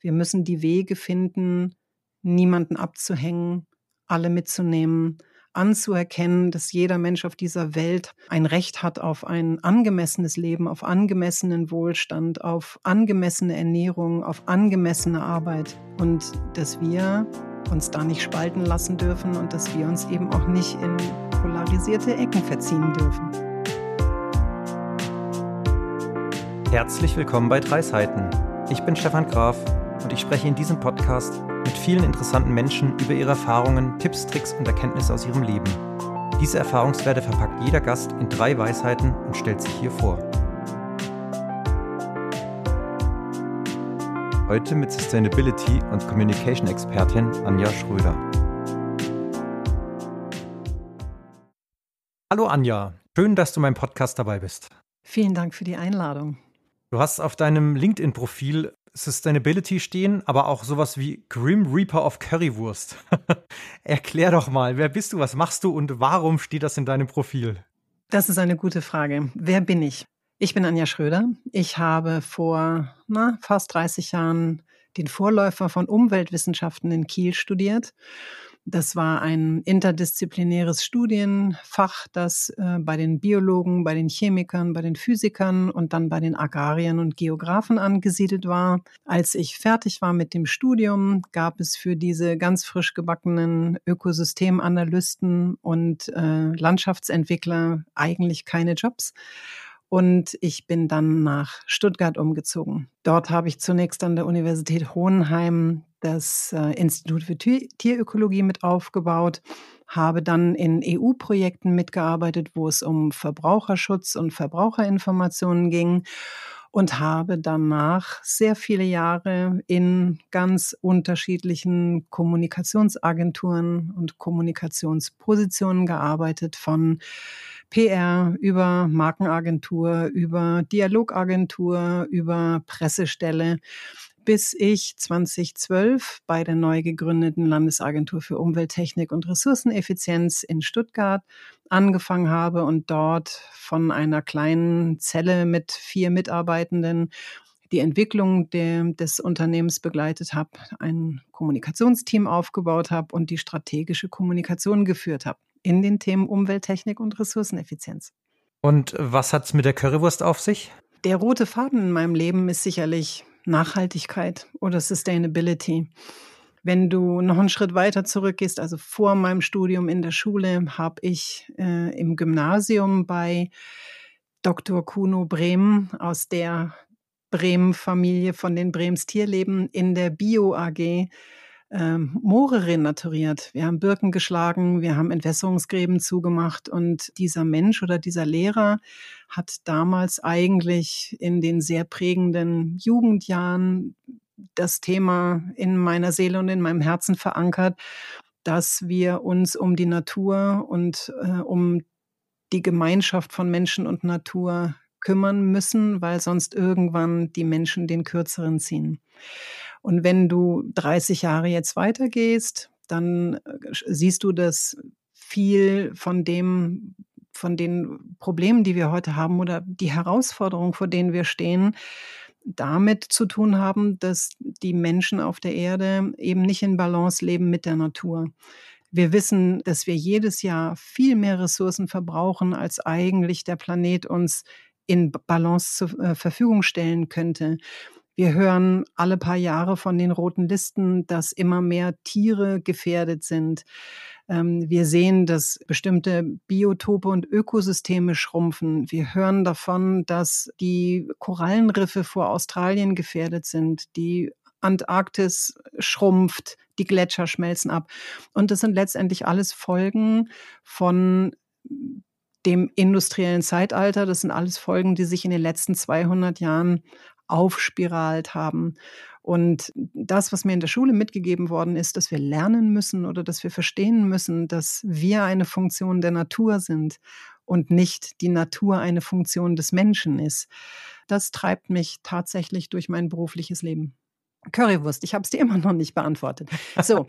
Wir müssen die Wege finden, niemanden abzuhängen, alle mitzunehmen, anzuerkennen, dass jeder Mensch auf dieser Welt ein Recht hat auf ein angemessenes Leben, auf angemessenen Wohlstand, auf angemessene Ernährung, auf angemessene Arbeit und dass wir uns da nicht spalten lassen dürfen und dass wir uns eben auch nicht in polarisierte Ecken verziehen dürfen. Herzlich willkommen bei Drei Seiten. Ich bin Stefan Graf und ich spreche in diesem Podcast mit vielen interessanten Menschen über ihre Erfahrungen, Tipps, Tricks und Erkenntnisse aus ihrem Leben. Diese Erfahrungswerte verpackt jeder Gast in drei Weisheiten und stellt sich hier vor. Heute mit Sustainability und Communication Expertin Anja Schröder. Hallo Anja, schön, dass du beim Podcast dabei bist. Vielen Dank für die Einladung. Du hast auf deinem LinkedIn-Profil Sustainability stehen, aber auch sowas wie Grim Reaper of Currywurst. Erklär doch mal, wer bist du, was machst du und warum steht das in deinem Profil? Das ist eine gute Frage. Wer bin ich? Ich bin Anja Schröder. Ich habe vor na, fast 30 Jahren den Vorläufer von Umweltwissenschaften in Kiel studiert das war ein interdisziplinäres Studienfach, das äh, bei den Biologen, bei den Chemikern, bei den Physikern und dann bei den Agrariern und Geografen angesiedelt war. Als ich fertig war mit dem Studium, gab es für diese ganz frisch gebackenen Ökosystemanalysten und äh, Landschaftsentwickler eigentlich keine Jobs. Und ich bin dann nach Stuttgart umgezogen. Dort habe ich zunächst an der Universität Hohenheim das äh, Institut für Tierökologie mit aufgebaut, habe dann in EU-Projekten mitgearbeitet, wo es um Verbraucherschutz und Verbraucherinformationen ging und habe danach sehr viele Jahre in ganz unterschiedlichen Kommunikationsagenturen und Kommunikationspositionen gearbeitet, von PR über Markenagentur, über Dialogagentur, über Pressestelle bis ich 2012 bei der neu gegründeten Landesagentur für Umwelttechnik und Ressourceneffizienz in Stuttgart angefangen habe und dort von einer kleinen Zelle mit vier Mitarbeitenden die Entwicklung de, des Unternehmens begleitet habe, ein Kommunikationsteam aufgebaut habe und die strategische Kommunikation geführt habe in den Themen Umwelttechnik und Ressourceneffizienz. Und was hat es mit der Currywurst auf sich? Der rote Faden in meinem Leben ist sicherlich Nachhaltigkeit oder Sustainability. Wenn du noch einen Schritt weiter zurückgehst, also vor meinem Studium in der Schule, habe ich äh, im Gymnasium bei Dr. Kuno Brehm aus der Brehm-Familie von den Brems Tierleben in der Bio AG ähm, Moore renaturiert. Wir haben Birken geschlagen, wir haben Entwässerungsgräben zugemacht und dieser Mensch oder dieser Lehrer hat damals eigentlich in den sehr prägenden Jugendjahren das Thema in meiner Seele und in meinem Herzen verankert, dass wir uns um die Natur und äh, um die Gemeinschaft von Menschen und Natur kümmern müssen, weil sonst irgendwann die Menschen den kürzeren ziehen. Und wenn du 30 Jahre jetzt weitergehst, dann äh, siehst du, dass viel von dem, von den Problemen, die wir heute haben oder die Herausforderungen, vor denen wir stehen, damit zu tun haben, dass die Menschen auf der Erde eben nicht in Balance leben mit der Natur. Wir wissen, dass wir jedes Jahr viel mehr Ressourcen verbrauchen, als eigentlich der Planet uns in Balance zur äh, Verfügung stellen könnte. Wir hören alle paar Jahre von den roten Listen, dass immer mehr Tiere gefährdet sind. Ähm, wir sehen, dass bestimmte Biotope und Ökosysteme schrumpfen. Wir hören davon, dass die Korallenriffe vor Australien gefährdet sind. Die Antarktis schrumpft, die Gletscher schmelzen ab. Und das sind letztendlich alles Folgen von dem industriellen Zeitalter. Das sind alles Folgen, die sich in den letzten 200 Jahren aufspiralt haben. Und das, was mir in der Schule mitgegeben worden ist, dass wir lernen müssen oder dass wir verstehen müssen, dass wir eine Funktion der Natur sind und nicht die Natur eine Funktion des Menschen ist, das treibt mich tatsächlich durch mein berufliches Leben. Currywurst, ich habe es dir immer noch nicht beantwortet. So,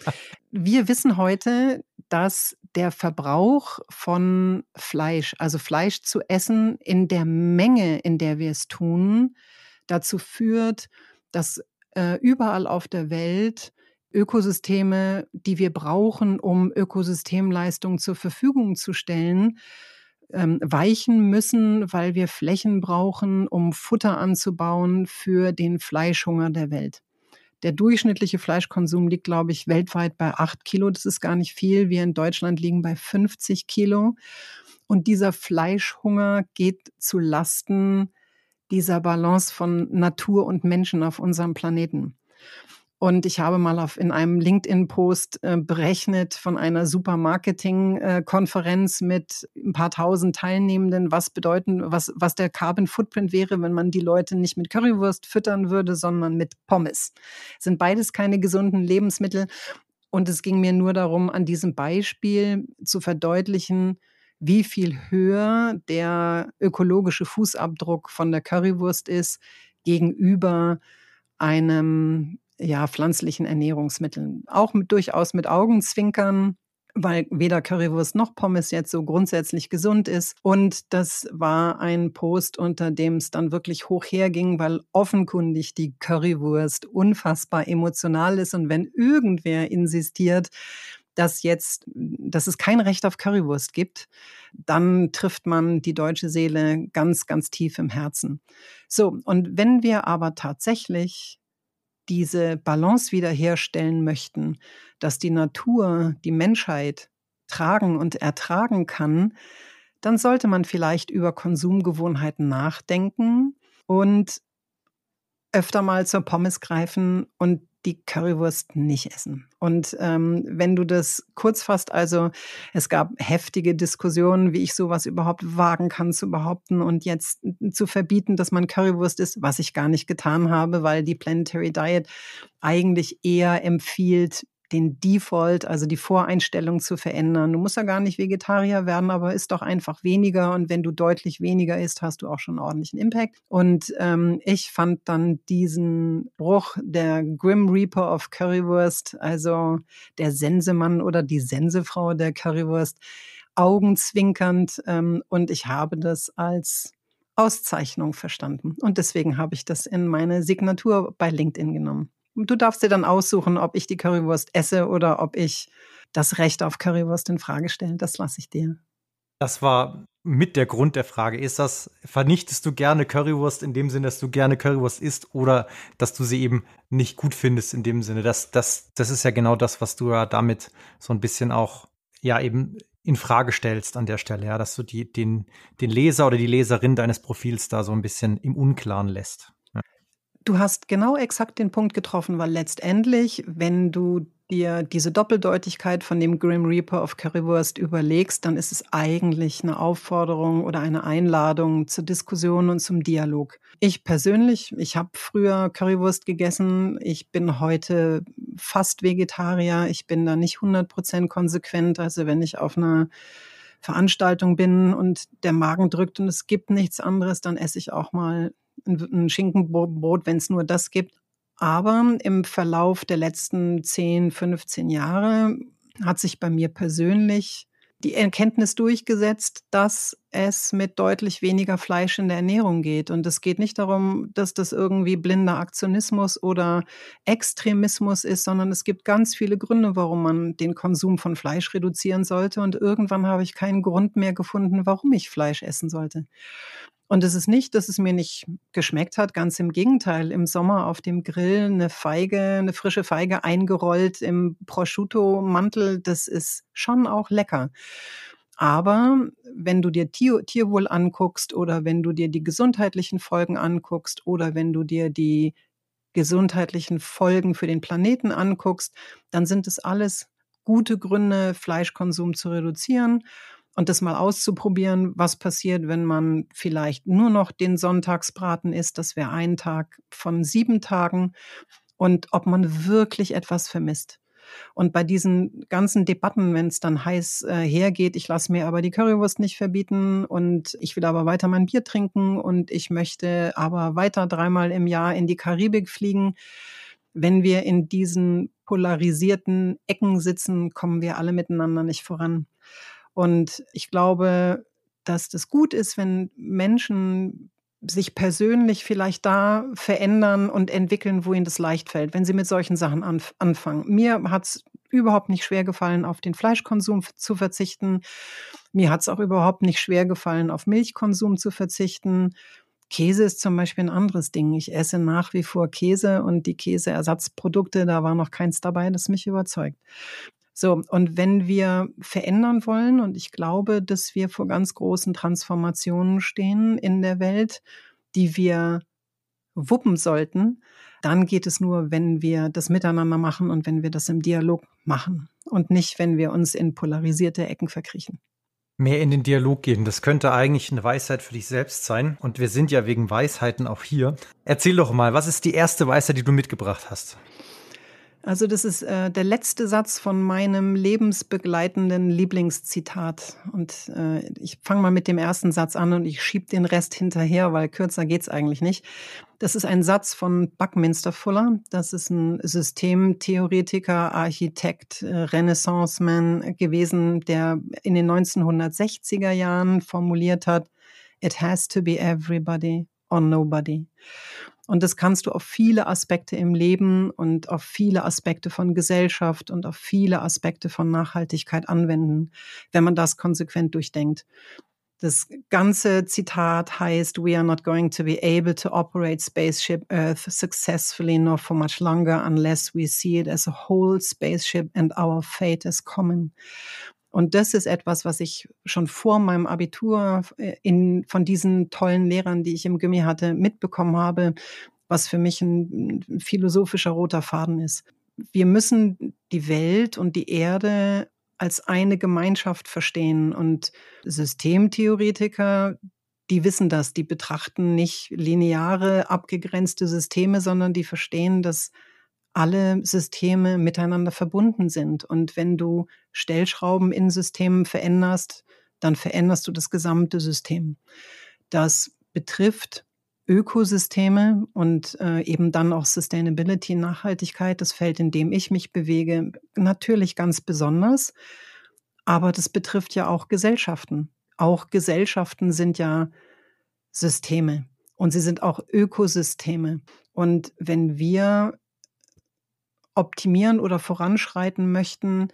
wir wissen heute, dass der Verbrauch von Fleisch, also Fleisch zu essen in der Menge, in der wir es tun, dazu führt, dass äh, überall auf der Welt Ökosysteme, die wir brauchen, um Ökosystemleistungen zur Verfügung zu stellen, ähm, weichen müssen, weil wir Flächen brauchen, um Futter anzubauen für den Fleischhunger der Welt. Der durchschnittliche Fleischkonsum liegt, glaube ich, weltweit bei acht Kilo. Das ist gar nicht viel. Wir in Deutschland liegen bei 50 Kilo. Und dieser Fleischhunger geht zu Lasten dieser Balance von Natur und Menschen auf unserem Planeten. Und ich habe mal auf, in einem LinkedIn-Post äh, berechnet von einer Supermarketing-Konferenz mit ein paar tausend Teilnehmenden, was bedeuten, was, was der Carbon Footprint wäre, wenn man die Leute nicht mit Currywurst füttern würde, sondern mit Pommes. Sind beides keine gesunden Lebensmittel. Und es ging mir nur darum, an diesem Beispiel zu verdeutlichen, wie viel höher der ökologische Fußabdruck von der Currywurst ist gegenüber einem ja, pflanzlichen Ernährungsmitteln. Auch mit, durchaus mit Augenzwinkern, weil weder Currywurst noch Pommes jetzt so grundsätzlich gesund ist. Und das war ein Post, unter dem es dann wirklich hoch herging, weil offenkundig die Currywurst unfassbar emotional ist. Und wenn irgendwer insistiert, dass jetzt, dass es kein Recht auf Currywurst gibt, dann trifft man die deutsche Seele ganz, ganz tief im Herzen. So. Und wenn wir aber tatsächlich diese Balance wiederherstellen möchten, dass die Natur, die Menschheit tragen und ertragen kann, dann sollte man vielleicht über Konsumgewohnheiten nachdenken und öfter mal zur Pommes greifen und die Currywurst nicht essen. Und ähm, wenn du das kurz fasst, also es gab heftige Diskussionen, wie ich sowas überhaupt wagen kann zu behaupten und jetzt zu verbieten, dass man Currywurst isst, was ich gar nicht getan habe, weil die Planetary Diet eigentlich eher empfiehlt, den Default, also die Voreinstellung zu verändern. Du musst ja gar nicht Vegetarier werden, aber isst doch einfach weniger. Und wenn du deutlich weniger isst, hast du auch schon einen ordentlichen Impact. Und ähm, ich fand dann diesen Bruch der Grim Reaper of Currywurst, also der Sensemann oder die Sensefrau der Currywurst, augenzwinkernd. Ähm, und ich habe das als Auszeichnung verstanden. Und deswegen habe ich das in meine Signatur bei LinkedIn genommen. Du darfst dir dann aussuchen, ob ich die Currywurst esse oder ob ich das Recht auf Currywurst in Frage stelle. Das lasse ich dir. Das war mit der Grund der Frage. Ist das, vernichtest du gerne Currywurst in dem Sinne, dass du gerne Currywurst isst oder dass du sie eben nicht gut findest in dem Sinne? Das, das, das ist ja genau das, was du ja damit so ein bisschen auch, ja, eben in Frage stellst an der Stelle, ja, dass du die, den, den Leser oder die Leserin deines Profils da so ein bisschen im Unklaren lässt. Du hast genau exakt den Punkt getroffen, weil letztendlich, wenn du dir diese Doppeldeutigkeit von dem Grim Reaper of Currywurst überlegst, dann ist es eigentlich eine Aufforderung oder eine Einladung zur Diskussion und zum Dialog. Ich persönlich, ich habe früher Currywurst gegessen. Ich bin heute fast Vegetarier. Ich bin da nicht 100% konsequent. Also wenn ich auf einer Veranstaltung bin und der Magen drückt und es gibt nichts anderes, dann esse ich auch mal ein Schinkenbrot, wenn es nur das gibt. Aber im Verlauf der letzten 10, 15 Jahre hat sich bei mir persönlich die Erkenntnis durchgesetzt, dass es mit deutlich weniger Fleisch in der Ernährung geht. Und es geht nicht darum, dass das irgendwie blinder Aktionismus oder Extremismus ist, sondern es gibt ganz viele Gründe, warum man den Konsum von Fleisch reduzieren sollte. Und irgendwann habe ich keinen Grund mehr gefunden, warum ich Fleisch essen sollte. Und es ist nicht, dass es mir nicht geschmeckt hat, ganz im Gegenteil. Im Sommer auf dem Grill eine Feige, eine frische Feige eingerollt im Prosciutto-Mantel, das ist schon auch lecker. Aber wenn du dir Tier, Tierwohl anguckst oder wenn du dir die gesundheitlichen Folgen anguckst oder wenn du dir die gesundheitlichen Folgen für den Planeten anguckst, dann sind es alles gute Gründe, Fleischkonsum zu reduzieren und das mal auszuprobieren, was passiert, wenn man vielleicht nur noch den Sonntagsbraten isst. Das wäre ein Tag von sieben Tagen und ob man wirklich etwas vermisst. Und bei diesen ganzen Debatten, wenn es dann heiß äh, hergeht, ich lasse mir aber die Currywurst nicht verbieten und ich will aber weiter mein Bier trinken und ich möchte aber weiter dreimal im Jahr in die Karibik fliegen. Wenn wir in diesen polarisierten Ecken sitzen, kommen wir alle miteinander nicht voran. Und ich glaube, dass das gut ist, wenn Menschen sich persönlich vielleicht da verändern und entwickeln, wo ihnen das leicht fällt, wenn sie mit solchen Sachen anf anfangen. Mir hat es überhaupt nicht schwer gefallen, auf den Fleischkonsum zu verzichten. Mir hat es auch überhaupt nicht schwer gefallen, auf Milchkonsum zu verzichten. Käse ist zum Beispiel ein anderes Ding. Ich esse nach wie vor Käse und die Käseersatzprodukte, da war noch keins dabei, das mich überzeugt. So, und wenn wir verändern wollen, und ich glaube, dass wir vor ganz großen Transformationen stehen in der Welt, die wir wuppen sollten, dann geht es nur, wenn wir das miteinander machen und wenn wir das im Dialog machen und nicht, wenn wir uns in polarisierte Ecken verkriechen. Mehr in den Dialog gehen, das könnte eigentlich eine Weisheit für dich selbst sein. Und wir sind ja wegen Weisheiten auch hier. Erzähl doch mal, was ist die erste Weisheit, die du mitgebracht hast? Also das ist äh, der letzte Satz von meinem lebensbegleitenden Lieblingszitat. Und äh, ich fange mal mit dem ersten Satz an und ich schieb den Rest hinterher, weil kürzer geht's eigentlich nicht. Das ist ein Satz von Buckminster Fuller. Das ist ein Systemtheoretiker, Architekt, äh, Renaissance-Man gewesen, der in den 1960er Jahren formuliert hat, It has to be everybody or nobody. Und das kannst du auf viele Aspekte im Leben und auf viele Aspekte von Gesellschaft und auf viele Aspekte von Nachhaltigkeit anwenden, wenn man das konsequent durchdenkt. Das ganze Zitat heißt, we are not going to be able to operate spaceship Earth successfully nor for much longer unless we see it as a whole spaceship and our fate as common. Und das ist etwas, was ich schon vor meinem Abitur äh, in, von diesen tollen Lehrern, die ich im Gimmi hatte, mitbekommen habe, was für mich ein, ein philosophischer roter Faden ist. Wir müssen die Welt und die Erde als eine Gemeinschaft verstehen. Und Systemtheoretiker, die wissen das, die betrachten nicht lineare, abgegrenzte Systeme, sondern die verstehen, dass alle Systeme miteinander verbunden sind. Und wenn du Stellschrauben in Systemen veränderst, dann veränderst du das gesamte System. Das betrifft Ökosysteme und äh, eben dann auch Sustainability, Nachhaltigkeit, das Feld, in dem ich mich bewege, natürlich ganz besonders. Aber das betrifft ja auch Gesellschaften. Auch Gesellschaften sind ja Systeme und sie sind auch Ökosysteme. Und wenn wir optimieren oder voranschreiten möchten,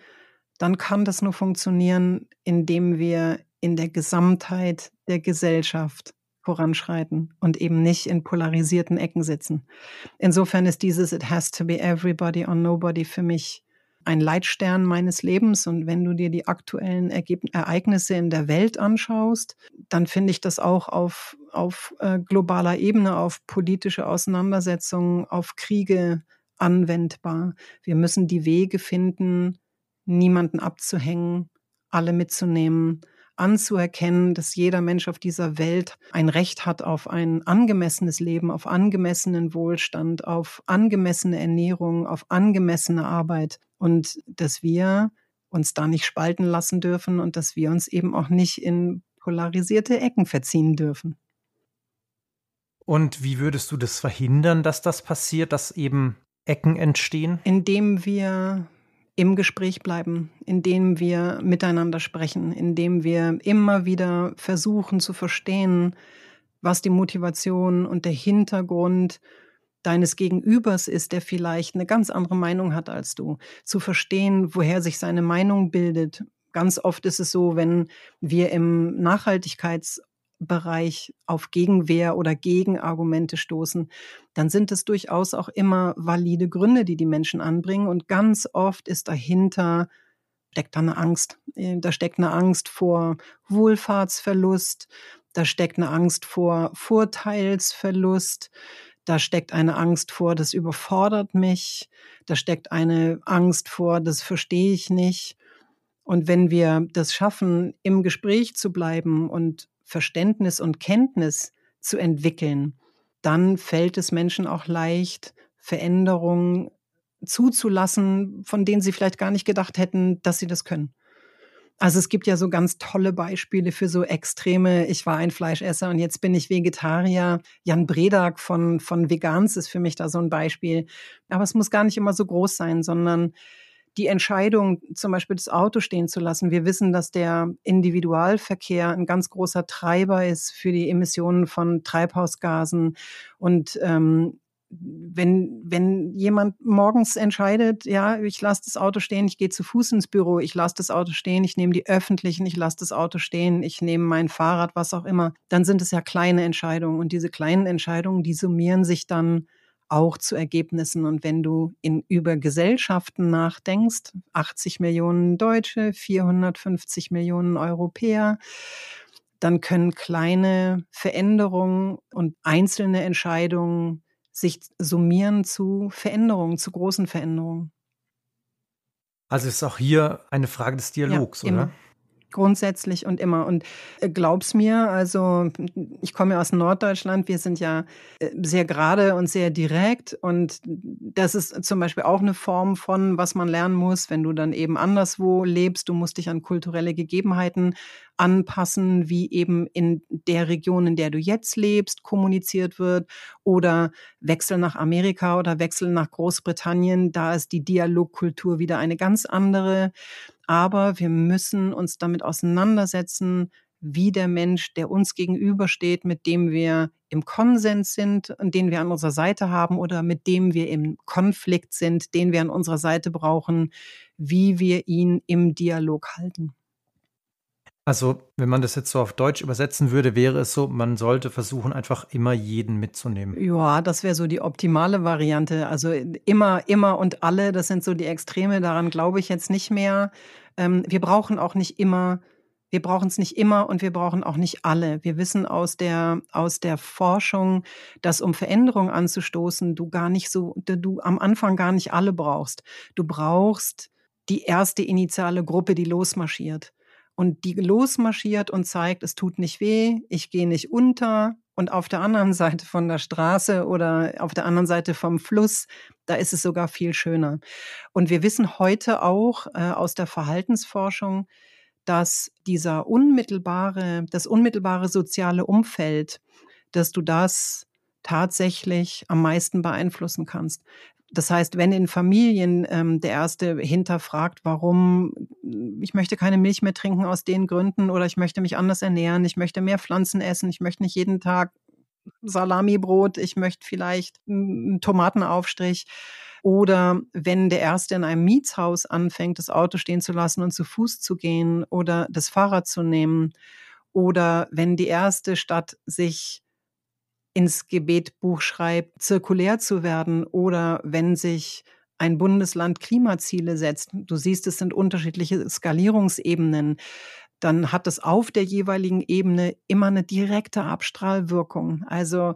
dann kann das nur funktionieren, indem wir in der Gesamtheit der Gesellschaft voranschreiten und eben nicht in polarisierten Ecken sitzen. Insofern ist dieses It has to be everybody or nobody für mich ein Leitstern meines Lebens. Und wenn du dir die aktuellen Ergeb Ereignisse in der Welt anschaust, dann finde ich das auch auf, auf äh, globaler Ebene, auf politische Auseinandersetzungen, auf Kriege, anwendbar. Wir müssen die Wege finden, niemanden abzuhängen, alle mitzunehmen, anzuerkennen, dass jeder Mensch auf dieser Welt ein Recht hat auf ein angemessenes Leben, auf angemessenen Wohlstand, auf angemessene Ernährung, auf angemessene Arbeit und dass wir uns da nicht spalten lassen dürfen und dass wir uns eben auch nicht in polarisierte Ecken verziehen dürfen. Und wie würdest du das verhindern, dass das passiert, dass eben Ecken entstehen? Indem wir im Gespräch bleiben, indem wir miteinander sprechen, indem wir immer wieder versuchen zu verstehen, was die Motivation und der Hintergrund deines Gegenübers ist, der vielleicht eine ganz andere Meinung hat als du, zu verstehen, woher sich seine Meinung bildet. Ganz oft ist es so, wenn wir im Nachhaltigkeits- Bereich auf Gegenwehr oder Gegenargumente stoßen, dann sind es durchaus auch immer valide Gründe, die die Menschen anbringen. Und ganz oft ist dahinter, steckt da eine Angst. Äh, da steckt eine Angst vor Wohlfahrtsverlust. Da steckt eine Angst vor Vorteilsverlust. Da steckt eine Angst vor, das überfordert mich. Da steckt eine Angst vor, das verstehe ich nicht. Und wenn wir das schaffen, im Gespräch zu bleiben und Verständnis und Kenntnis zu entwickeln, dann fällt es Menschen auch leicht, Veränderungen zuzulassen, von denen sie vielleicht gar nicht gedacht hätten, dass sie das können. Also es gibt ja so ganz tolle Beispiele für so extreme, ich war ein Fleischesser und jetzt bin ich Vegetarier. Jan Bredak von, von Vegans ist für mich da so ein Beispiel. Aber es muss gar nicht immer so groß sein, sondern die Entscheidung, zum Beispiel das Auto stehen zu lassen. Wir wissen, dass der Individualverkehr ein ganz großer Treiber ist für die Emissionen von Treibhausgasen. Und ähm, wenn, wenn jemand morgens entscheidet, ja, ich lasse das Auto stehen, ich gehe zu Fuß ins Büro, ich lasse das Auto stehen, ich nehme die öffentlichen, ich lasse das Auto stehen, ich nehme mein Fahrrad, was auch immer, dann sind es ja kleine Entscheidungen. Und diese kleinen Entscheidungen, die summieren sich dann auch zu Ergebnissen. Und wenn du in, über Gesellschaften nachdenkst, 80 Millionen Deutsche, 450 Millionen Europäer, dann können kleine Veränderungen und einzelne Entscheidungen sich summieren zu Veränderungen, zu großen Veränderungen. Also ist auch hier eine Frage des Dialogs, ja, oder? Grundsätzlich und immer. Und äh, glaub's mir, also ich komme ja aus Norddeutschland, wir sind ja äh, sehr gerade und sehr direkt und das ist zum Beispiel auch eine Form von, was man lernen muss, wenn du dann eben anderswo lebst. Du musst dich an kulturelle Gegebenheiten anpassen, wie eben in der Region, in der du jetzt lebst, kommuniziert wird oder Wechsel nach Amerika oder Wechsel nach Großbritannien. Da ist die Dialogkultur wieder eine ganz andere aber wir müssen uns damit auseinandersetzen, wie der Mensch, der uns gegenübersteht, mit dem wir im Konsens sind und den wir an unserer Seite haben oder mit dem wir im Konflikt sind, den wir an unserer Seite brauchen, wie wir ihn im Dialog halten. Also, wenn man das jetzt so auf Deutsch übersetzen würde, wäre es so, man sollte versuchen, einfach immer jeden mitzunehmen. Ja, das wäre so die optimale Variante. Also immer, immer und alle, das sind so die Extreme, daran glaube ich jetzt nicht mehr. Ähm, wir brauchen auch nicht immer, wir brauchen es nicht immer und wir brauchen auch nicht alle. Wir wissen aus der, aus der Forschung, dass um Veränderungen anzustoßen, du gar nicht so, du am Anfang gar nicht alle brauchst. Du brauchst die erste initiale Gruppe, die losmarschiert und die losmarschiert und zeigt, es tut nicht weh, ich gehe nicht unter. Und auf der anderen Seite von der Straße oder auf der anderen Seite vom Fluss, da ist es sogar viel schöner. Und wir wissen heute auch äh, aus der Verhaltensforschung, dass dieser unmittelbare, das unmittelbare soziale Umfeld, dass du das tatsächlich am meisten beeinflussen kannst. Das heißt, wenn in Familien ähm, der Erste hinterfragt, warum ich möchte keine Milch mehr trinken aus den Gründen oder ich möchte mich anders ernähren, ich möchte mehr Pflanzen essen, ich möchte nicht jeden Tag Salamibrot, ich möchte vielleicht einen Tomatenaufstrich. Oder wenn der Erste in einem Mietshaus anfängt, das Auto stehen zu lassen und zu Fuß zu gehen oder das Fahrrad zu nehmen. Oder wenn die erste Stadt sich ins Gebetbuch schreibt, zirkulär zu werden oder wenn sich ein Bundesland Klimaziele setzt, du siehst, es sind unterschiedliche Skalierungsebenen, dann hat es auf der jeweiligen Ebene immer eine direkte Abstrahlwirkung. Also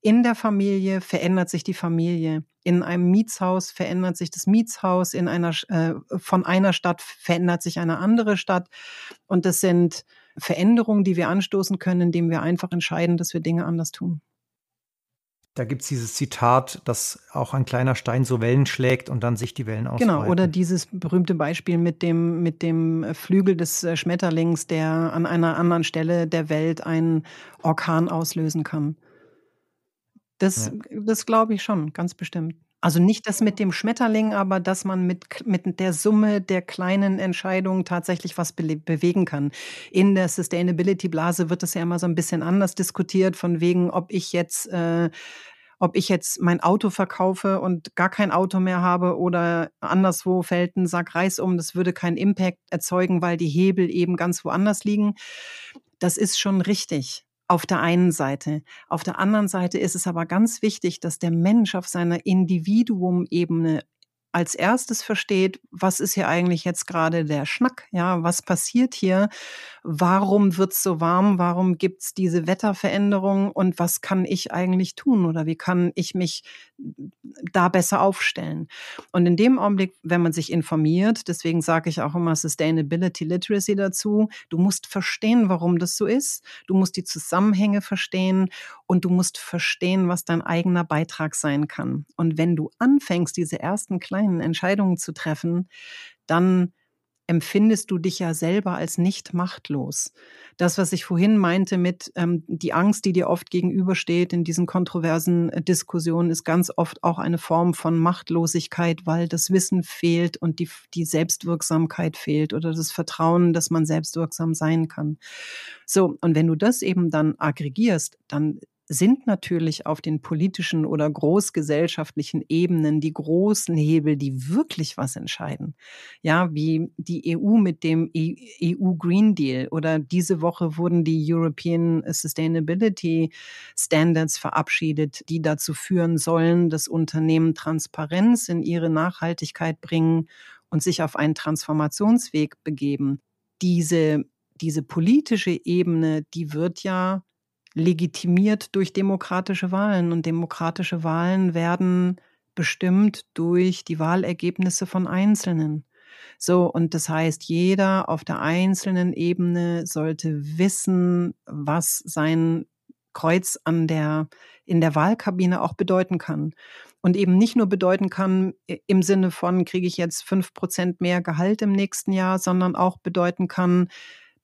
in der Familie verändert sich die Familie. In einem Mietshaus verändert sich das Mietshaus. In einer, äh, von einer Stadt verändert sich eine andere Stadt. Und das sind Veränderungen, die wir anstoßen können, indem wir einfach entscheiden, dass wir Dinge anders tun. Da gibt es dieses Zitat, dass auch ein kleiner Stein so Wellen schlägt und dann sich die Wellen ausbreiten. Genau, oder dieses berühmte Beispiel mit dem, mit dem Flügel des äh, Schmetterlings, der an einer anderen Stelle der Welt einen Orkan auslösen kann. Das, ja. das glaube ich schon, ganz bestimmt. Also nicht das mit dem Schmetterling, aber dass man mit, mit der Summe der kleinen Entscheidungen tatsächlich was be bewegen kann. In der Sustainability-Blase wird es ja immer so ein bisschen anders diskutiert, von wegen, ob ich jetzt äh, ob ich jetzt mein Auto verkaufe und gar kein Auto mehr habe oder anderswo fällt ein Sack Reis um, das würde keinen Impact erzeugen, weil die Hebel eben ganz woanders liegen. Das ist schon richtig auf der einen Seite. Auf der anderen Seite ist es aber ganz wichtig, dass der Mensch auf seiner Individuum-Ebene als erstes versteht, was ist hier eigentlich jetzt gerade der Schnack? Ja, was passiert hier? Warum wird's so warm? Warum gibt's diese Wetterveränderung? Und was kann ich eigentlich tun? Oder wie kann ich mich da besser aufstellen? Und in dem Augenblick, wenn man sich informiert, deswegen sage ich auch immer Sustainability Literacy dazu, du musst verstehen, warum das so ist. Du musst die Zusammenhänge verstehen und du musst verstehen, was dein eigener Beitrag sein kann. Und wenn du anfängst, diese ersten kleinen kleinen Entscheidungen zu treffen, dann empfindest du dich ja selber als nicht machtlos. Das, was ich vorhin meinte mit ähm, die Angst, die dir oft gegenübersteht in diesen kontroversen äh, Diskussionen, ist ganz oft auch eine Form von Machtlosigkeit, weil das Wissen fehlt und die, die Selbstwirksamkeit fehlt oder das Vertrauen, dass man selbstwirksam sein kann. So, und wenn du das eben dann aggregierst, dann sind natürlich auf den politischen oder großgesellschaftlichen Ebenen die großen Hebel, die wirklich was entscheiden. Ja, wie die EU mit dem EU e Green Deal oder diese Woche wurden die European Sustainability Standards verabschiedet, die dazu führen sollen, dass Unternehmen Transparenz in ihre Nachhaltigkeit bringen und sich auf einen Transformationsweg begeben. Diese diese politische Ebene, die wird ja legitimiert durch demokratische Wahlen. Und demokratische Wahlen werden bestimmt durch die Wahlergebnisse von Einzelnen. So, und das heißt, jeder auf der einzelnen Ebene sollte wissen, was sein Kreuz an der, in der Wahlkabine auch bedeuten kann. Und eben nicht nur bedeuten kann im Sinne von, kriege ich jetzt fünf Prozent mehr Gehalt im nächsten Jahr, sondern auch bedeuten kann,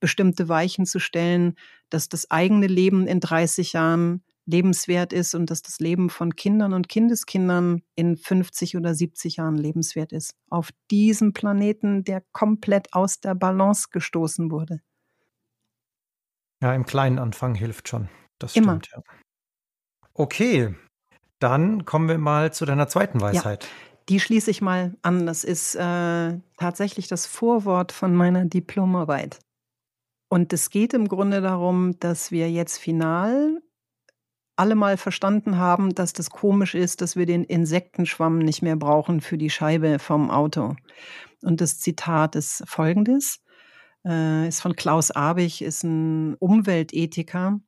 bestimmte Weichen zu stellen, dass das eigene Leben in 30 Jahren lebenswert ist und dass das Leben von Kindern und Kindeskindern in 50 oder 70 Jahren lebenswert ist. Auf diesem Planeten, der komplett aus der Balance gestoßen wurde. Ja, im kleinen Anfang hilft schon. Das Immer. stimmt, ja. Okay, dann kommen wir mal zu deiner zweiten Weisheit. Ja, die schließe ich mal an. Das ist äh, tatsächlich das Vorwort von meiner Diplomarbeit. Und es geht im Grunde darum, dass wir jetzt final alle mal verstanden haben, dass das komisch ist, dass wir den Insektenschwamm nicht mehr brauchen für die Scheibe vom Auto. Und das Zitat ist folgendes, äh, ist von Klaus Abich, ist ein Umweltethiker.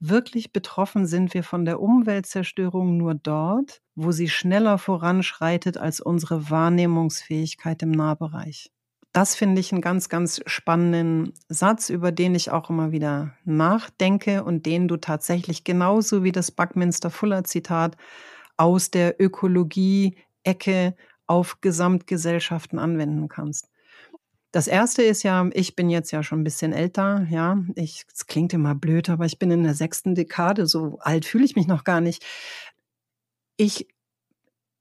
Wirklich betroffen sind wir von der Umweltzerstörung nur dort, wo sie schneller voranschreitet als unsere Wahrnehmungsfähigkeit im Nahbereich das finde ich einen ganz, ganz spannenden Satz, über den ich auch immer wieder nachdenke und den du tatsächlich genauso wie das Buckminster-Fuller-Zitat aus der Ökologie-Ecke auf Gesamtgesellschaften anwenden kannst. Das erste ist ja, ich bin jetzt ja schon ein bisschen älter, ja. Ich, es klingt immer blöd, aber ich bin in der sechsten Dekade, so alt fühle ich mich noch gar nicht. Ich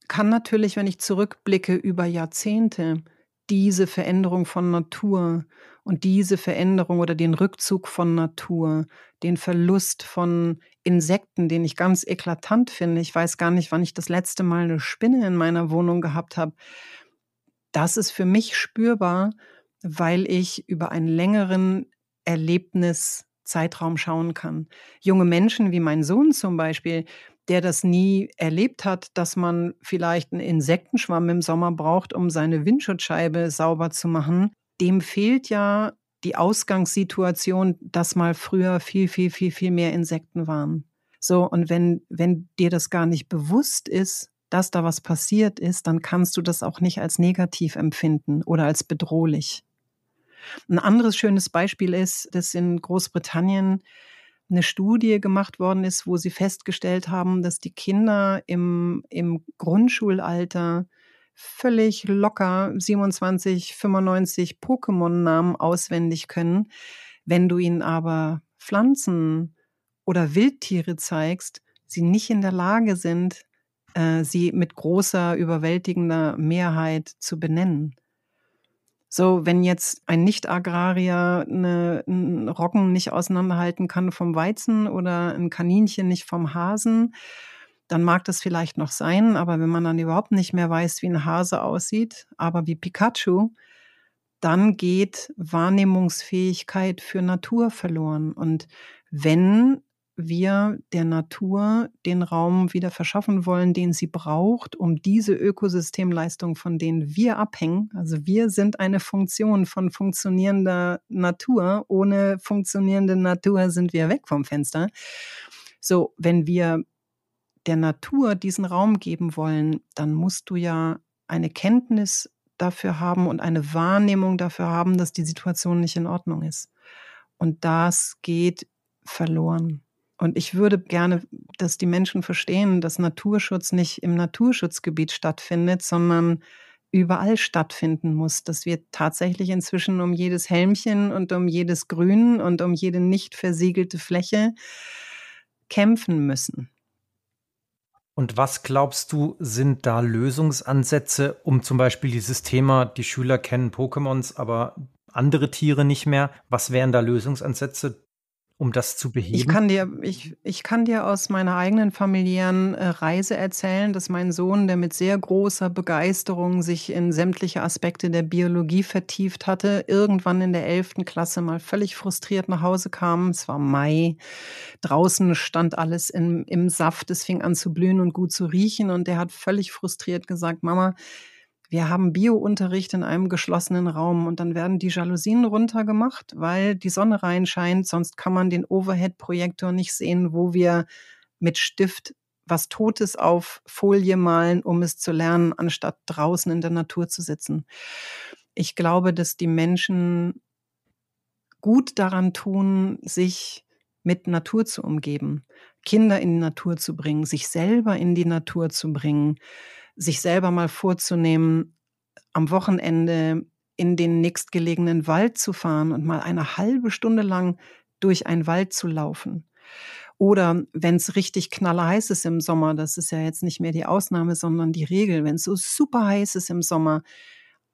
kann natürlich, wenn ich zurückblicke über Jahrzehnte, diese Veränderung von Natur und diese Veränderung oder den Rückzug von Natur, den Verlust von Insekten, den ich ganz eklatant finde. Ich weiß gar nicht, wann ich das letzte Mal eine Spinne in meiner Wohnung gehabt habe. Das ist für mich spürbar, weil ich über einen längeren Erlebniszeitraum schauen kann. Junge Menschen wie mein Sohn zum Beispiel, der das nie erlebt hat, dass man vielleicht einen Insektenschwamm im Sommer braucht, um seine Windschutzscheibe sauber zu machen, dem fehlt ja die Ausgangssituation, dass mal früher viel, viel, viel, viel mehr Insekten waren. So, und wenn, wenn dir das gar nicht bewusst ist, dass da was passiert ist, dann kannst du das auch nicht als negativ empfinden oder als bedrohlich. Ein anderes schönes Beispiel ist, dass in Großbritannien eine Studie gemacht worden ist, wo sie festgestellt haben, dass die Kinder im, im Grundschulalter völlig locker 27, 95 Pokémon-Namen auswendig können. Wenn du ihnen aber Pflanzen oder Wildtiere zeigst, sie nicht in der Lage sind, äh, sie mit großer, überwältigender Mehrheit zu benennen. So, wenn jetzt ein Nicht-Agrarier eine, einen Roggen nicht auseinanderhalten kann vom Weizen oder ein Kaninchen nicht vom Hasen, dann mag das vielleicht noch sein, aber wenn man dann überhaupt nicht mehr weiß, wie ein Hase aussieht, aber wie Pikachu, dann geht Wahrnehmungsfähigkeit für Natur verloren. Und wenn wir der Natur den Raum wieder verschaffen wollen, den sie braucht, um diese Ökosystemleistung, von denen wir abhängen, also wir sind eine Funktion von funktionierender Natur. Ohne funktionierende Natur sind wir weg vom Fenster. So, wenn wir der Natur diesen Raum geben wollen, dann musst du ja eine Kenntnis dafür haben und eine Wahrnehmung dafür haben, dass die Situation nicht in Ordnung ist. Und das geht verloren. Und ich würde gerne, dass die Menschen verstehen, dass Naturschutz nicht im Naturschutzgebiet stattfindet, sondern überall stattfinden muss, dass wir tatsächlich inzwischen um jedes Helmchen und um jedes Grün und um jede nicht versiegelte Fläche kämpfen müssen. Und was glaubst du, sind da Lösungsansätze, um zum Beispiel dieses Thema, die Schüler kennen Pokémons, aber andere Tiere nicht mehr? Was wären da Lösungsansätze, um das zu beheben? Ich kann dir, ich, ich kann dir aus meiner eigenen familiären äh, Reise erzählen, dass mein Sohn, der mit sehr großer Begeisterung sich in sämtliche Aspekte der Biologie vertieft hatte, irgendwann in der elften Klasse mal völlig frustriert nach Hause kam. Es war Mai. Draußen stand alles im, im Saft. Es fing an zu blühen und gut zu riechen. Und der hat völlig frustriert gesagt, Mama, wir haben Biounterricht in einem geschlossenen Raum und dann werden die Jalousien runtergemacht, weil die Sonne reinscheint, sonst kann man den Overhead-Projektor nicht sehen, wo wir mit Stift was Totes auf Folie malen, um es zu lernen, anstatt draußen in der Natur zu sitzen. Ich glaube, dass die Menschen gut daran tun, sich mit Natur zu umgeben, Kinder in die Natur zu bringen, sich selber in die Natur zu bringen, sich selber mal vorzunehmen, am Wochenende in den nächstgelegenen Wald zu fahren und mal eine halbe Stunde lang durch einen Wald zu laufen. Oder wenn es richtig knallerheiß ist im Sommer, das ist ja jetzt nicht mehr die Ausnahme, sondern die Regel, wenn es so super heiß ist im Sommer,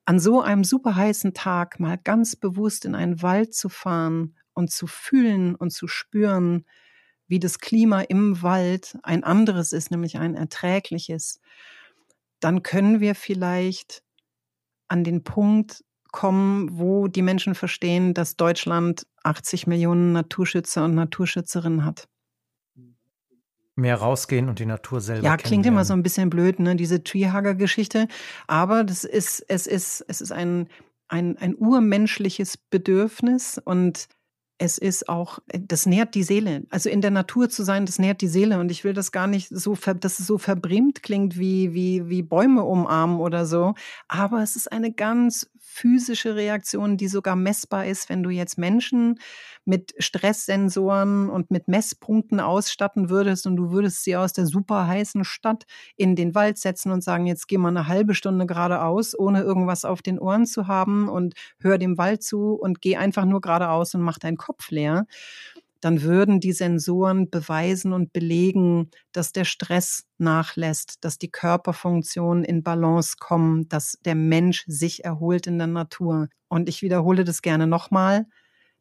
an so einem super heißen Tag mal ganz bewusst in einen Wald zu fahren und zu fühlen und zu spüren, wie das Klima im Wald ein anderes ist, nämlich ein erträgliches dann können wir vielleicht an den Punkt kommen, wo die Menschen verstehen, dass Deutschland 80 Millionen Naturschützer und Naturschützerinnen hat. Mehr rausgehen und die Natur selber. Ja, klingt immer so ein bisschen blöd, ne, diese Treehugger-Geschichte. Aber das ist, es ist, es ist ein, ein, ein urmenschliches Bedürfnis und es ist auch, äh, das nährt die Seele. Also in der Natur zu sein, das nährt die Seele. Und ich will das gar nicht so, dass es so verbrimmt klingt wie, wie, wie Bäume umarmen oder so. Aber es ist eine ganz physische Reaktion, die sogar messbar ist, wenn du jetzt Menschen mit Stresssensoren und mit Messpunkten ausstatten würdest und du würdest sie aus der super heißen Stadt in den Wald setzen und sagen, jetzt geh mal eine halbe Stunde geradeaus, ohne irgendwas auf den Ohren zu haben und hör dem Wald zu und geh einfach nur geradeaus und mach deinen Kopf leer dann würden die Sensoren beweisen und belegen, dass der Stress nachlässt, dass die Körperfunktionen in Balance kommen, dass der Mensch sich erholt in der Natur. Und ich wiederhole das gerne nochmal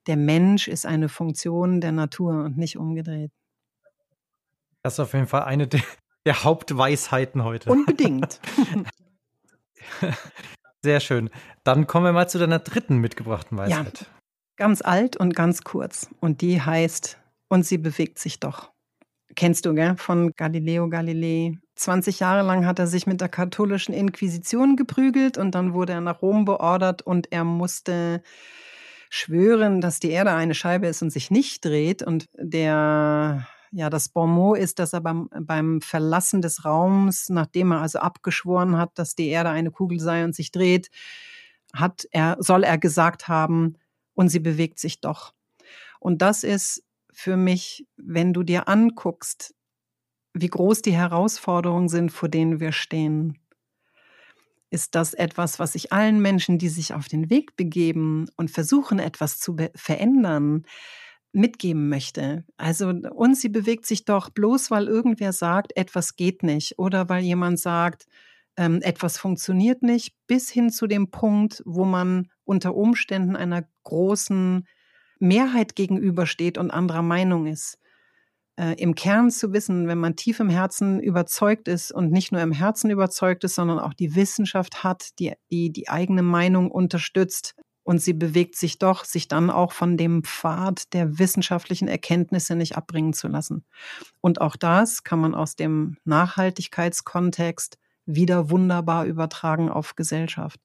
der Mensch ist eine Funktion der Natur und nicht umgedreht. Das ist auf jeden Fall eine der, der Hauptweisheiten heute. Unbedingt. Sehr schön. Dann kommen wir mal zu deiner dritten mitgebrachten Weisheit. Ja, ganz alt und ganz kurz. Und die heißt, und sie bewegt sich doch. Kennst du, gell? Von Galileo Galilei. 20 Jahre lang hat er sich mit der katholischen Inquisition geprügelt und dann wurde er nach Rom beordert und er musste schwören, dass die Erde eine Scheibe ist und sich nicht dreht. Und der, ja, das Bonmot ist, dass er beim, beim Verlassen des Raums, nachdem er also abgeschworen hat, dass die Erde eine Kugel sei und sich dreht, hat er, soll er gesagt haben, und sie bewegt sich doch. Und das ist für mich, wenn du dir anguckst, wie groß die Herausforderungen sind, vor denen wir stehen, ist das etwas, was ich allen Menschen, die sich auf den Weg begeben und versuchen, etwas zu verändern, mitgeben möchte. Also, und sie bewegt sich doch bloß, weil irgendwer sagt, etwas geht nicht oder weil jemand sagt, ähm, etwas funktioniert nicht, bis hin zu dem Punkt, wo man unter Umständen einer großen Mehrheit gegenübersteht und anderer Meinung ist äh, im Kern zu wissen, wenn man tief im Herzen überzeugt ist und nicht nur im Herzen überzeugt ist, sondern auch die Wissenschaft hat, die die, die eigene Meinung unterstützt und sie bewegt sich doch, sich dann auch von dem Pfad der wissenschaftlichen Erkenntnisse nicht abbringen zu lassen. Und auch das kann man aus dem Nachhaltigkeitskontext wieder wunderbar übertragen auf Gesellschaft.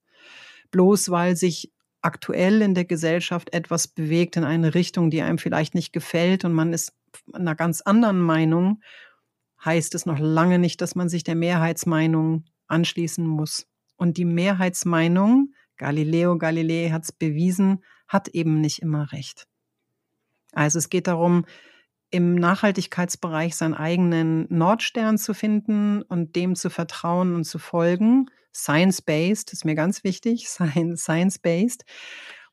Bloß weil sich aktuell in der Gesellschaft etwas bewegt in eine Richtung, die einem vielleicht nicht gefällt und man ist einer ganz anderen Meinung, heißt es noch lange nicht, dass man sich der Mehrheitsmeinung anschließen muss. Und die Mehrheitsmeinung, Galileo Galilei hat es bewiesen, hat eben nicht immer recht. Also es geht darum, im Nachhaltigkeitsbereich seinen eigenen Nordstern zu finden und dem zu vertrauen und zu folgen. Science-based ist mir ganz wichtig, science-based.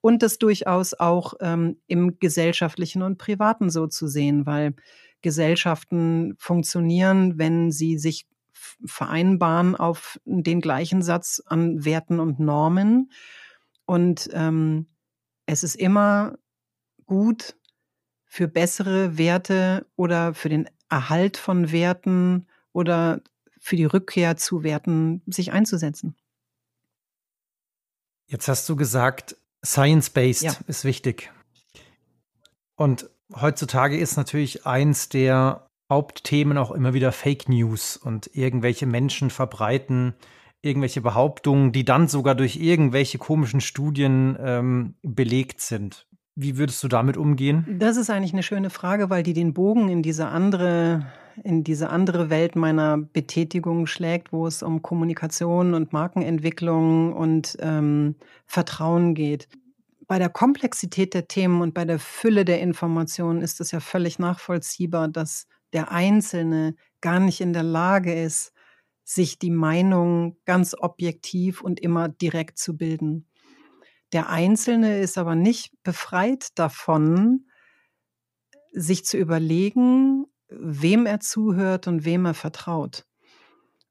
Und das durchaus auch ähm, im gesellschaftlichen und privaten so zu sehen, weil Gesellschaften funktionieren, wenn sie sich vereinbaren auf den gleichen Satz an Werten und Normen. Und ähm, es ist immer gut, für bessere Werte oder für den Erhalt von Werten oder für die Rückkehr zu Werten sich einzusetzen. Jetzt hast du gesagt, Science-Based ja. ist wichtig. Und heutzutage ist natürlich eins der Hauptthemen auch immer wieder Fake News und irgendwelche Menschen verbreiten irgendwelche Behauptungen, die dann sogar durch irgendwelche komischen Studien ähm, belegt sind. Wie würdest du damit umgehen? Das ist eigentlich eine schöne Frage, weil die den Bogen in diese andere, in diese andere Welt meiner Betätigung schlägt, wo es um Kommunikation und Markenentwicklung und ähm, Vertrauen geht. Bei der Komplexität der Themen und bei der Fülle der Informationen ist es ja völlig nachvollziehbar, dass der Einzelne gar nicht in der Lage ist, sich die Meinung ganz objektiv und immer direkt zu bilden. Der Einzelne ist aber nicht befreit davon, sich zu überlegen, wem er zuhört und wem er vertraut.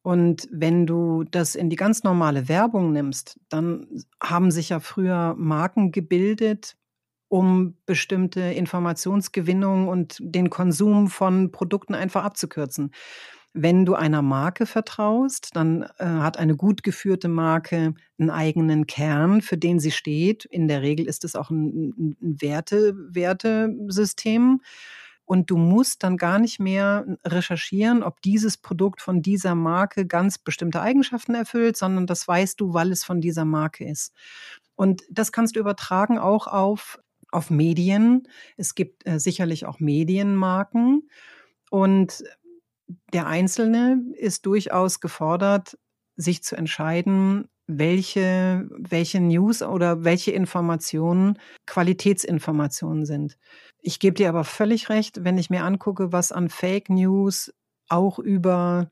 Und wenn du das in die ganz normale Werbung nimmst, dann haben sich ja früher Marken gebildet, um bestimmte Informationsgewinnung und den Konsum von Produkten einfach abzukürzen. Wenn du einer Marke vertraust, dann äh, hat eine gut geführte Marke einen eigenen Kern, für den sie steht. In der Regel ist es auch ein, ein Werte, Wertesystem. Und du musst dann gar nicht mehr recherchieren, ob dieses Produkt von dieser Marke ganz bestimmte Eigenschaften erfüllt, sondern das weißt du, weil es von dieser Marke ist. Und das kannst du übertragen auch auf, auf Medien. Es gibt äh, sicherlich auch Medienmarken. Und der Einzelne ist durchaus gefordert, sich zu entscheiden, welche, welche News oder welche Informationen Qualitätsinformationen sind. Ich gebe dir aber völlig recht, wenn ich mir angucke, was an Fake News auch über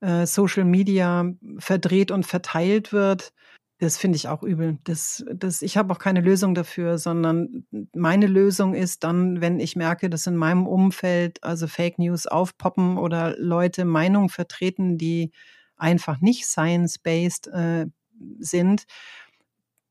äh, Social Media verdreht und verteilt wird, das finde ich auch übel. Das, das, ich habe auch keine Lösung dafür, sondern meine Lösung ist dann, wenn ich merke, dass in meinem Umfeld also Fake News aufpoppen oder Leute Meinungen vertreten, die einfach nicht science-based äh, sind,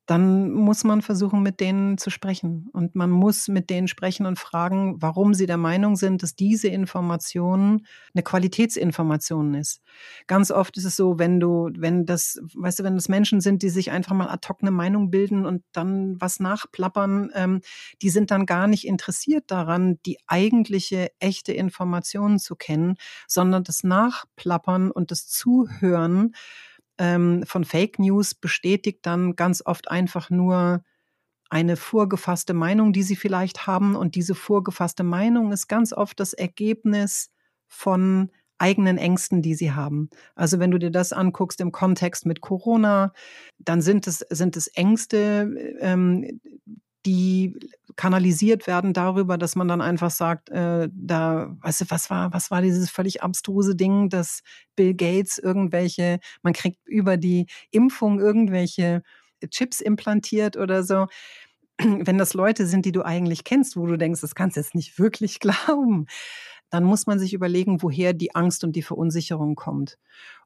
dann muss man versuchen, mit denen zu sprechen. Und man muss mit denen sprechen und fragen, warum sie der Meinung sind, dass diese Information eine Qualitätsinformation ist. Ganz oft ist es so, wenn du, wenn das, weißt du, wenn das Menschen sind, die sich einfach mal ad hoc eine Meinung bilden und dann was nachplappern, ähm, die sind dann gar nicht interessiert daran, die eigentliche echte Information zu kennen, sondern das Nachplappern und das Zuhören ähm, von Fake News bestätigt dann ganz oft einfach nur eine vorgefasste Meinung, die sie vielleicht haben. Und diese vorgefasste Meinung ist ganz oft das Ergebnis von eigenen Ängsten, die sie haben. Also wenn du dir das anguckst im Kontext mit Corona, dann sind es, sind es Ängste, ähm, die kanalisiert werden darüber, dass man dann einfach sagt, äh, da, weißt du, was war, was war dieses völlig abstruse Ding, dass Bill Gates irgendwelche, man kriegt über die Impfung irgendwelche Chips implantiert oder so. Wenn das Leute sind, die du eigentlich kennst, wo du denkst, das kannst du jetzt nicht wirklich glauben, dann muss man sich überlegen, woher die Angst und die Verunsicherung kommt.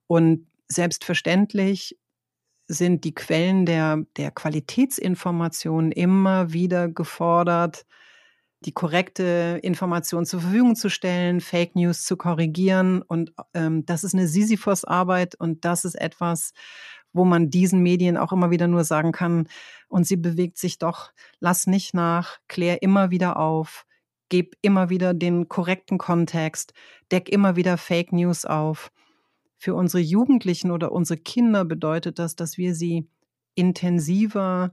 Und selbstverständlich sind die Quellen der, der Qualitätsinformation immer wieder gefordert, die korrekte Information zur Verfügung zu stellen, Fake News zu korrigieren. Und ähm, das ist eine Sisyphos-Arbeit und das ist etwas, wo man diesen Medien auch immer wieder nur sagen kann, und sie bewegt sich doch, lass nicht nach, klär immer wieder auf, gib immer wieder den korrekten Kontext, deck immer wieder Fake News auf. Für unsere Jugendlichen oder unsere Kinder bedeutet das, dass wir sie intensiver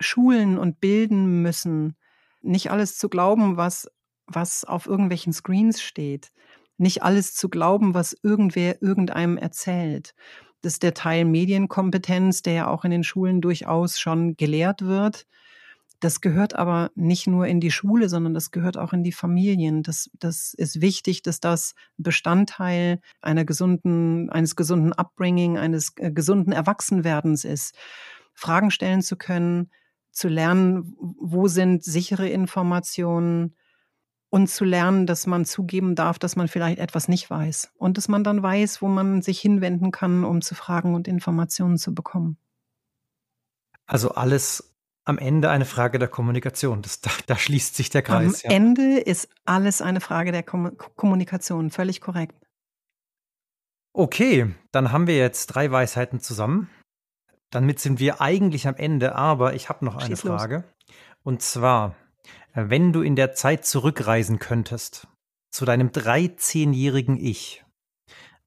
schulen und bilden müssen, nicht alles zu glauben, was, was auf irgendwelchen Screens steht, nicht alles zu glauben, was irgendwer irgendeinem erzählt. Das ist der Teil Medienkompetenz, der ja auch in den Schulen durchaus schon gelehrt wird. Das gehört aber nicht nur in die Schule, sondern das gehört auch in die Familien. Das, das ist wichtig, dass das Bestandteil einer gesunden, eines gesunden Upbringing, eines äh, gesunden Erwachsenwerdens ist. Fragen stellen zu können, zu lernen, wo sind sichere Informationen, und zu lernen, dass man zugeben darf, dass man vielleicht etwas nicht weiß und dass man dann weiß, wo man sich hinwenden kann, um zu fragen und Informationen zu bekommen. Also alles am Ende eine Frage der Kommunikation. Das, da, da schließt sich der Kreis. Am ja. Ende ist alles eine Frage der Kom Kommunikation. Völlig korrekt. Okay, dann haben wir jetzt drei Weisheiten zusammen. Damit sind wir eigentlich am Ende, aber ich habe noch eine Schieß Frage. Los. Und zwar, wenn du in der Zeit zurückreisen könntest, zu deinem 13-jährigen Ich,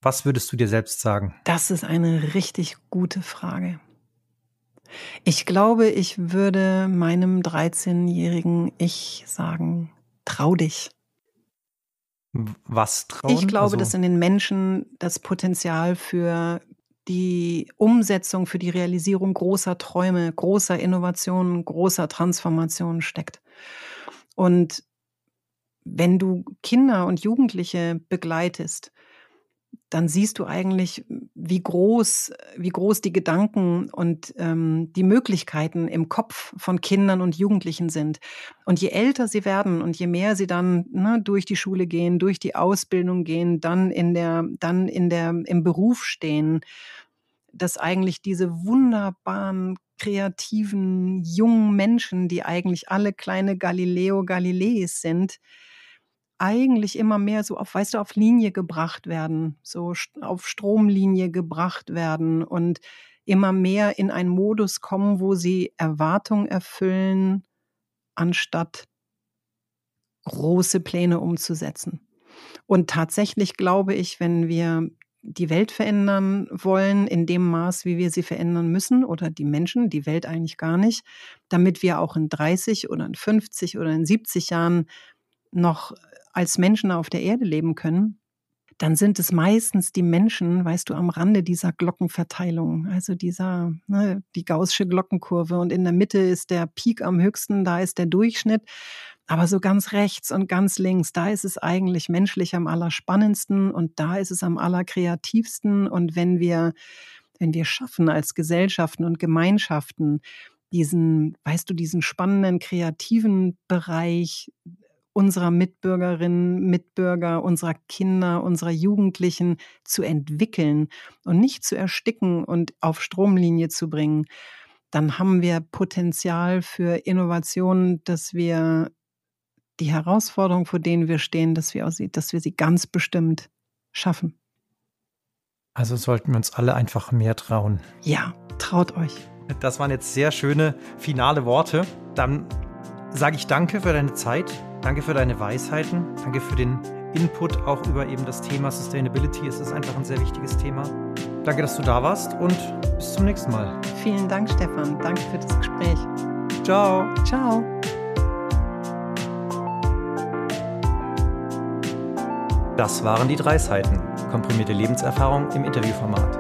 was würdest du dir selbst sagen? Das ist eine richtig gute Frage. Ich glaube, ich würde meinem 13-jährigen Ich sagen, trau dich. Was trauen? Ich glaube, also, dass in den Menschen das Potenzial für die Umsetzung, für die Realisierung großer Träume, großer Innovationen, großer Transformationen steckt. Und wenn du Kinder und Jugendliche begleitest, dann siehst du eigentlich, wie groß, wie groß die Gedanken und ähm, die Möglichkeiten im Kopf von Kindern und Jugendlichen sind. Und je älter sie werden und je mehr sie dann ne, durch die Schule gehen, durch die Ausbildung gehen, dann in der, dann in der, im Beruf stehen, dass eigentlich diese wunderbaren kreativen jungen Menschen, die eigentlich alle kleine Galileo Galileis sind, eigentlich immer mehr so auf, weißt du, auf Linie gebracht werden, so auf Stromlinie gebracht werden und immer mehr in einen Modus kommen, wo sie Erwartungen erfüllen, anstatt große Pläne umzusetzen. Und tatsächlich glaube ich, wenn wir die Welt verändern wollen in dem Maß, wie wir sie verändern müssen oder die Menschen, die Welt eigentlich gar nicht, damit wir auch in 30 oder in 50 oder in 70 Jahren noch als Menschen auf der Erde leben können, dann sind es meistens die Menschen, weißt du, am Rande dieser Glockenverteilung, also dieser, ne, die gaußsche Glockenkurve und in der Mitte ist der Peak am höchsten, da ist der Durchschnitt. Aber so ganz rechts und ganz links, da ist es eigentlich menschlich am allerspannendsten und da ist es am allerkreativsten. Und wenn wir, wenn wir schaffen als Gesellschaften und Gemeinschaften, diesen, weißt du, diesen spannenden kreativen Bereich unserer Mitbürgerinnen, Mitbürger, unserer Kinder, unserer Jugendlichen zu entwickeln und nicht zu ersticken und auf Stromlinie zu bringen, dann haben wir Potenzial für Innovationen, dass wir die Herausforderungen, vor denen wir stehen, dass wir, sie, dass wir sie ganz bestimmt schaffen. Also sollten wir uns alle einfach mehr trauen. Ja, traut euch. Das waren jetzt sehr schöne finale Worte. Dann sage ich danke für deine Zeit, danke für deine Weisheiten, danke für den Input auch über eben das Thema Sustainability. Es ist einfach ein sehr wichtiges Thema. Danke, dass du da warst und bis zum nächsten Mal. Vielen Dank, Stefan. Danke für das Gespräch. Ciao. Ciao. Das waren die drei Seiten, komprimierte Lebenserfahrung im Interviewformat.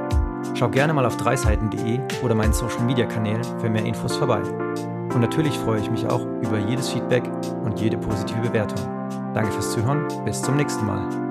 Schau gerne mal auf dreiseiten.de oder meinen Social Media Kanälen für mehr Infos vorbei. Und natürlich freue ich mich auch über jedes Feedback und jede positive Bewertung. Danke fürs Zuhören, bis zum nächsten Mal.